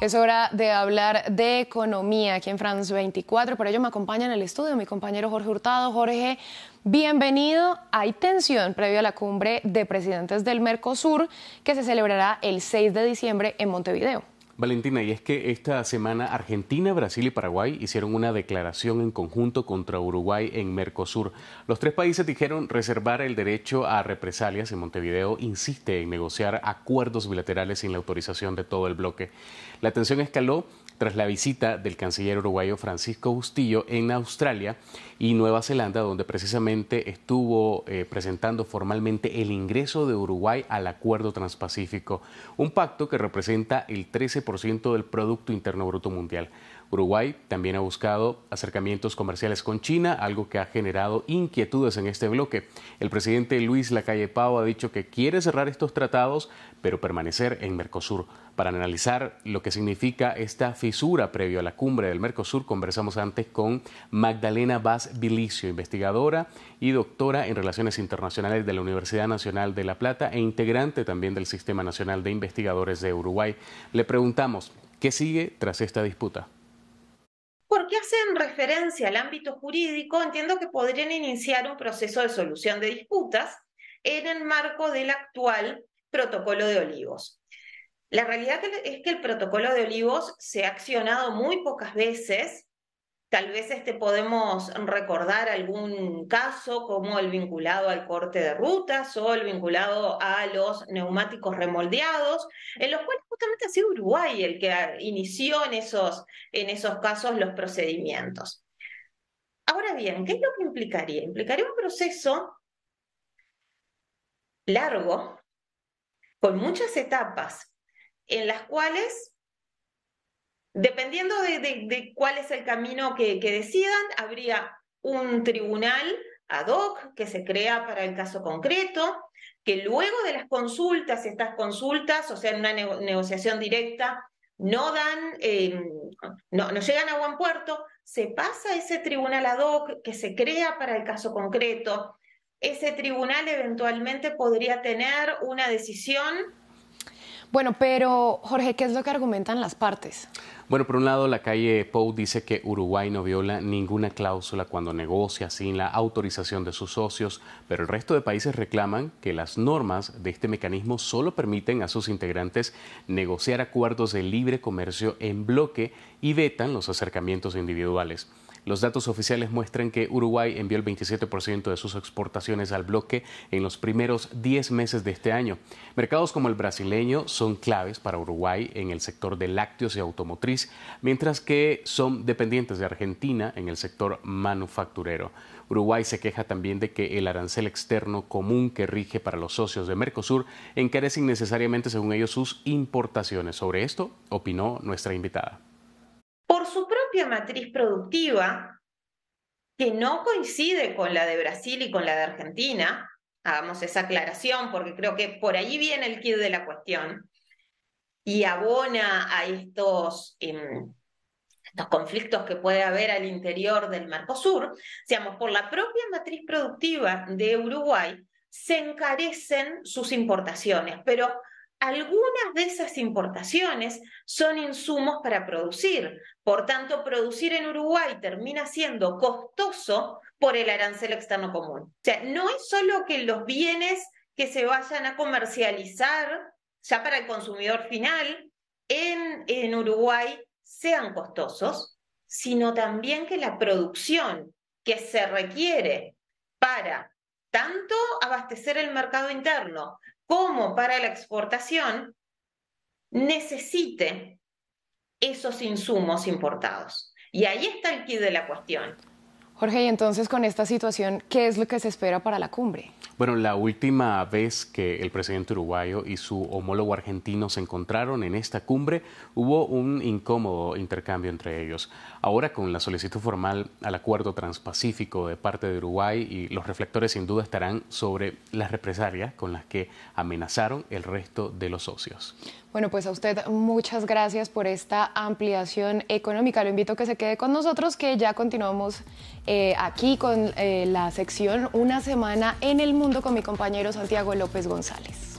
Es hora de hablar de economía aquí en France 24. Por ello me acompaña en el estudio mi compañero Jorge Hurtado. Jorge, bienvenido. Hay tensión previo a la cumbre de presidentes del Mercosur que se celebrará el 6 de diciembre en Montevideo. Valentina, y es que esta semana Argentina, Brasil y Paraguay hicieron una declaración en conjunto contra Uruguay en Mercosur. Los tres países dijeron reservar el derecho a represalias y Montevideo insiste en negociar acuerdos bilaterales sin la autorización de todo el bloque. La tensión escaló tras la visita del canciller uruguayo Francisco Bustillo en Australia y Nueva Zelanda, donde precisamente estuvo eh, presentando formalmente el ingreso de Uruguay al Acuerdo Transpacífico, un pacto que representa el 13% del Producto Interno Bruto Mundial. Uruguay también ha buscado acercamientos comerciales con China, algo que ha generado inquietudes en este bloque. El presidente Luis Lacalle Pau ha dicho que quiere cerrar estos tratados, pero permanecer en Mercosur. Para analizar lo que significa esta previo a la cumbre del Mercosur, conversamos antes con Magdalena Vaz Vilicio, investigadora y doctora en Relaciones Internacionales de la Universidad Nacional de La Plata e integrante también del Sistema Nacional de Investigadores de Uruguay. Le preguntamos, ¿qué sigue tras esta disputa? porque hacen referencia al ámbito jurídico, entiendo que podrían iniciar un proceso de solución de disputas en el marco del actual protocolo de olivos. La realidad es que el protocolo de olivos se ha accionado muy pocas veces Tal vez este podemos recordar algún caso como el vinculado al corte de rutas o el vinculado a los neumáticos remoldeados, en los cuales justamente ha sido Uruguay el que inició en esos, en esos casos los procedimientos. Ahora bien, ¿qué es lo que implicaría? Implicaría un proceso largo, con muchas etapas, en las cuales Dependiendo de, cuál es el camino que, decidan, habría un tribunal ad hoc que se crea para el caso concreto, que luego de las consultas, estas consultas, o sea, en una negociación directa, no dan, em, no, no, llegan a buen puerto, se pasa ese tribunal ad hoc que se crea para el caso concreto. Ese tribunal eventualmente podría tener una decisión. Bueno, pero Jorge, ¿qué es lo que argumentan las partes? Bueno, por un lado, la calle Pou dice que Uruguay no viola ninguna cláusula cuando negocia sin la autorización de sus socios, pero el resto de países reclaman que las normas de este mecanismo solo permiten a sus integrantes negociar acuerdos de libre comercio en bloque y vetan los acercamientos individuales. Los datos oficiales muestran que Uruguay envió el 27% de sus exportaciones al bloque en los primeros 10 meses de este año. Mercados como el brasileño son claves para Uruguay en el sector de lácteos y automotriz, mientras que son dependientes de Argentina en el sector manufacturero. Uruguay se queja también de que el arancel externo común que rige para los socios de Mercosur encarece innecesariamente, según ellos, sus importaciones. Sobre esto opinó nuestra invitada matriz productiva que no coincide con la de Brasil y con la de Argentina, hagamos esa aclaración porque creo que por ahí viene el kit de la cuestión, y abona a estos, estos conflictos que puede haber al interior del Mercosur, por la propia matriz productiva de Uruguay, se encarecen sus importaciones, pero algunas de esas importaciones son insumos para producir. Por tanto, producir en Uruguay termina siendo costoso por el arancel externo común. O sea, no es solo que los bienes que se vayan a comercializar ya para el consumidor final en, en Uruguay sean costosos, sino también que la producción que se requiere para tanto abastecer el mercado interno como para la exportación necesite esos insumos importados. Y ahí está el kit de la cuestión. Jorge, y entonces con esta situación, ¿qué es lo que se espera para la cumbre? Bueno, la última vez que el presidente uruguayo y su homólogo argentino se encontraron en esta cumbre, hubo un incómodo intercambio entre ellos. Ahora, con la solicitud formal al acuerdo transpacífico de parte de Uruguay, y los reflectores sin duda estarán sobre las represalias con las que amenazaron el resto de los socios. Bueno, pues a usted muchas gracias por esta ampliación económica. Lo invito a que se quede con nosotros, que ya continuamos eh, aquí con eh, la sección Una semana en el mundo con mi compañero Santiago López González.